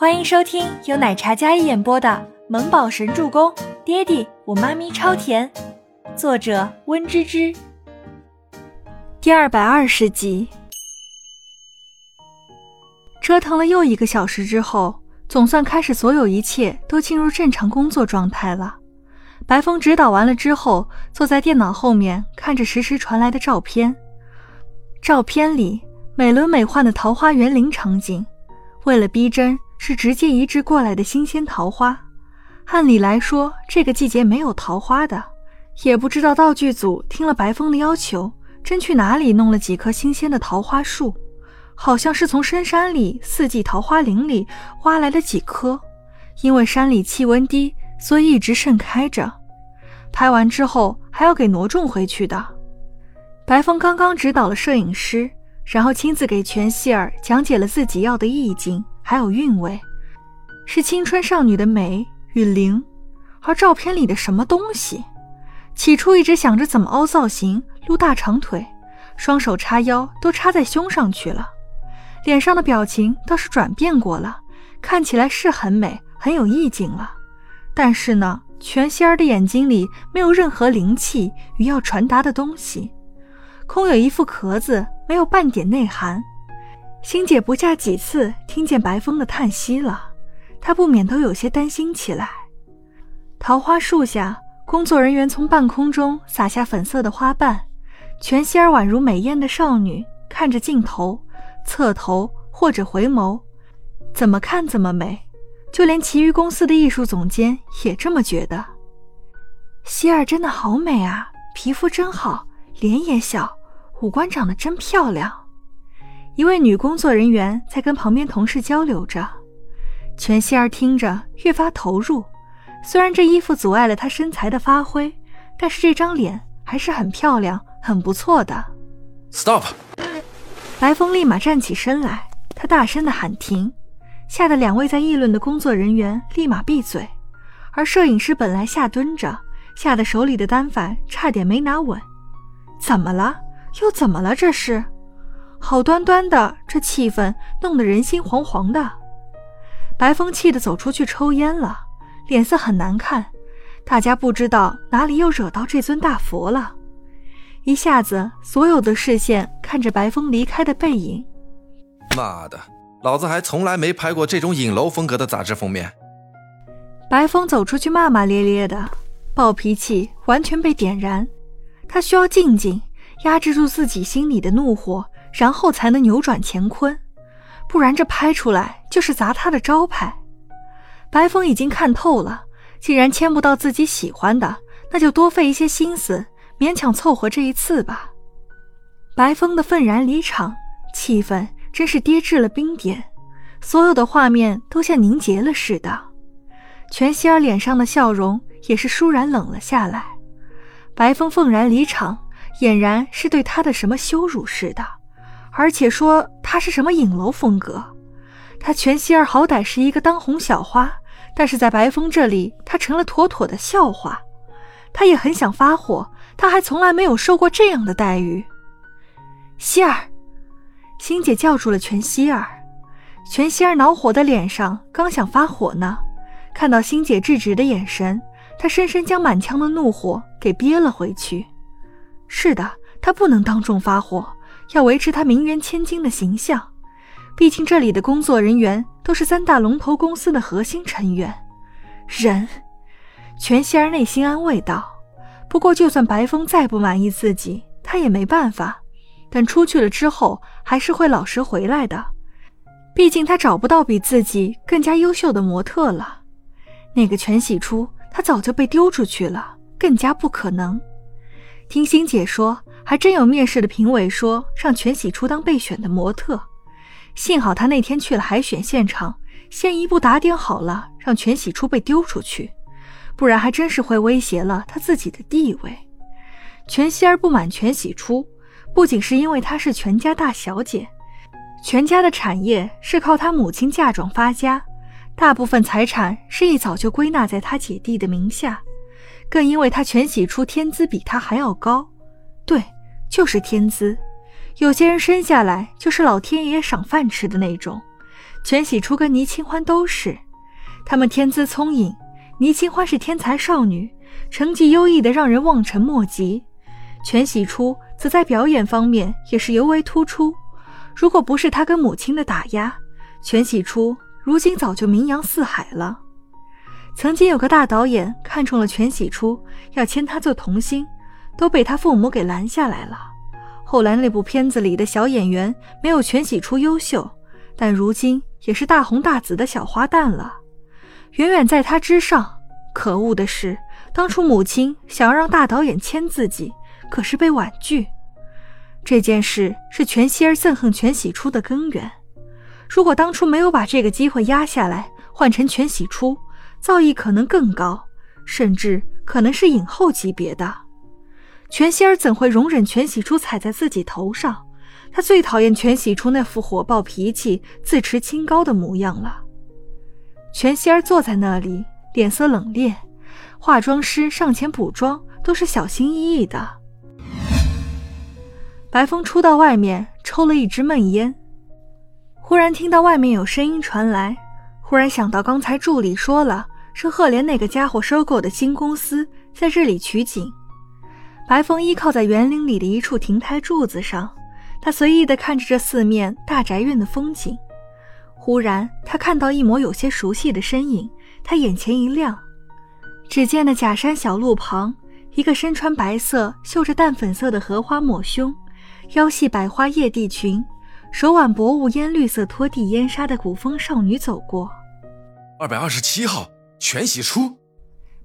欢迎收听由奶茶嘉一演播的《萌宝神助攻》，爹地我妈咪超甜，作者温芝芝。第二百二十集。折腾了又一个小时之后，总算开始，所有一切都进入正常工作状态了。白风指导完了之后，坐在电脑后面看着实时传来的照片。照片里美轮美奂的桃花园林场景，为了逼真。是直接移植过来的新鲜桃花，按理来说这个季节没有桃花的，也不知道道具组听了白风的要求，真去哪里弄了几棵新鲜的桃花树，好像是从深山里四季桃花林里挖来了几棵，因为山里气温低，所以一直盛开着。拍完之后还要给挪种回去的。白风刚刚指导了摄影师，然后亲自给全希尔讲解了自己要的意境。还有韵味，是青春少女的美与灵，而照片里的什么东西？起初一直想着怎么凹造型、露大长腿，双手叉腰都插在胸上去了，脸上的表情倒是转变过了，看起来是很美，很有意境了。但是呢，全仙儿的眼睛里没有任何灵气与要传达的东西，空有一副壳子，没有半点内涵。星姐不下几次听见白风的叹息了，他不免都有些担心起来。桃花树下，工作人员从半空中洒下粉色的花瓣，全希儿宛如美艳的少女，看着镜头，侧头或者回眸，怎么看怎么美。就连其余公司的艺术总监也这么觉得。希儿真的好美啊，皮肤真好，脸也小，五官长得真漂亮。一位女工作人员在跟旁边同事交流着，全希儿听着越发投入。虽然这衣服阻碍了她身材的发挥，但是这张脸还是很漂亮、很不错的。Stop！白风立马站起身来，他大声的喊停，吓得两位在议论的工作人员立马闭嘴。而摄影师本来下蹲着，吓得手里的单反差点没拿稳。怎么了？又怎么了？这是？好端端的，这气氛弄得人心惶惶的。白风气得走出去抽烟了，脸色很难看。大家不知道哪里又惹到这尊大佛了。一下子，所有的视线看着白风离开的背影。妈的，老子还从来没拍过这种影楼风格的杂志封面。白风走出去骂骂咧咧的，暴脾气完全被点燃。他需要静静压制住自己心里的怒火。然后才能扭转乾坤，不然这拍出来就是砸他的招牌。白风已经看透了，既然签不到自己喜欢的，那就多费一些心思，勉强凑合这一次吧。白风的愤然离场，气氛真是跌至了冰点，所有的画面都像凝结了似的。全希儿脸上的笑容也是倏然冷了下来。白风愤然离场，俨然是对他的什么羞辱似的。而且说他是什么影楼风格，他全希儿好歹是一个当红小花，但是在白风这里，他成了妥妥的笑话。他也很想发火，他还从来没有受过这样的待遇。希儿，星姐叫住了全希儿，全希儿恼火的脸上刚想发火呢，看到星姐制止的眼神，她深深将满腔的怒火给憋了回去。是的，她不能当众发火。要维持他名媛千金的形象，毕竟这里的工作人员都是三大龙头公司的核心成员。人，全希儿内心安慰道。不过，就算白风再不满意自己，他也没办法。等出去了之后，还是会老实回来的。毕竟他找不到比自己更加优秀的模特了。那个全喜初，他早就被丢出去了，更加不可能。听欣姐说。还真有面试的评委说让全喜初当备选的模特，幸好他那天去了海选现场，先一步打点好了，让全喜初被丢出去，不然还真是会威胁了他自己的地位。全希儿不满全喜初，不仅是因为她是全家大小姐，全家的产业是靠她母亲嫁妆发家，大部分财产是一早就归纳在她姐弟的名下，更因为她全喜初天资比她还要高，对。就是天资，有些人生下来就是老天爷赏饭吃的那种。全喜初跟倪清欢都是，他们天资聪颖，倪清欢是天才少女，成绩优异的让人望尘莫及。全喜初则在表演方面也是尤为突出，如果不是他跟母亲的打压，全喜初如今早就名扬四海了。曾经有个大导演看中了全喜初，要签他做童星，都被他父母给拦下来了。后来那部片子里的小演员没有全喜初优秀，但如今也是大红大紫的小花旦了，远远在他之上。可恶的是，当初母亲想要让大导演签自己。可是被婉拒，这件事是全希儿憎恨全喜初的根源。如果当初没有把这个机会压下来，换成全喜初，造诣可能更高，甚至可能是影后级别的。全希儿怎会容忍全喜初踩在自己头上？他最讨厌全喜初那副火爆脾气、自持清高的模样了。全希儿坐在那里，脸色冷冽，化妆师上前补妆都是小心翼翼的。白风出到外面，抽了一支闷烟，忽然听到外面有声音传来，忽然想到刚才助理说了，是赫连那个家伙收购的新公司在这里取景。白风依靠在园林里的一处亭台柱子上，他随意地看着这四面大宅院的风景。忽然，他看到一抹有些熟悉的身影，他眼前一亮，只见那假山小路旁，一个身穿白色、绣着淡粉色的荷花抹胸。腰系百花叶地裙，手挽薄雾烟绿色拖地烟纱的古风少女走过。二百二十七号，全喜初。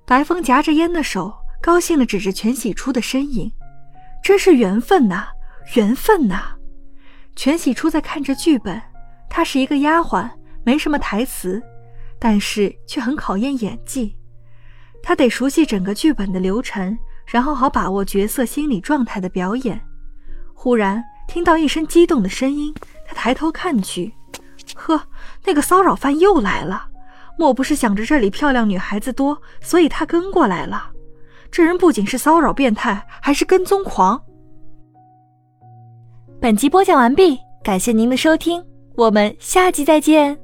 白风夹着烟的手，高兴地指着全喜初的身影。真是缘分呐，缘分呐！全喜初在看着剧本，她是一个丫鬟，没什么台词，但是却很考验演技。她得熟悉整个剧本的流程，然后好把握角色心理状态的表演。忽然听到一声激动的声音，他抬头看去，呵，那个骚扰犯又来了。莫不是想着这里漂亮女孩子多，所以他跟过来了？这人不仅是骚扰变态，还是跟踪狂。本集播讲完毕，感谢您的收听，我们下集再见。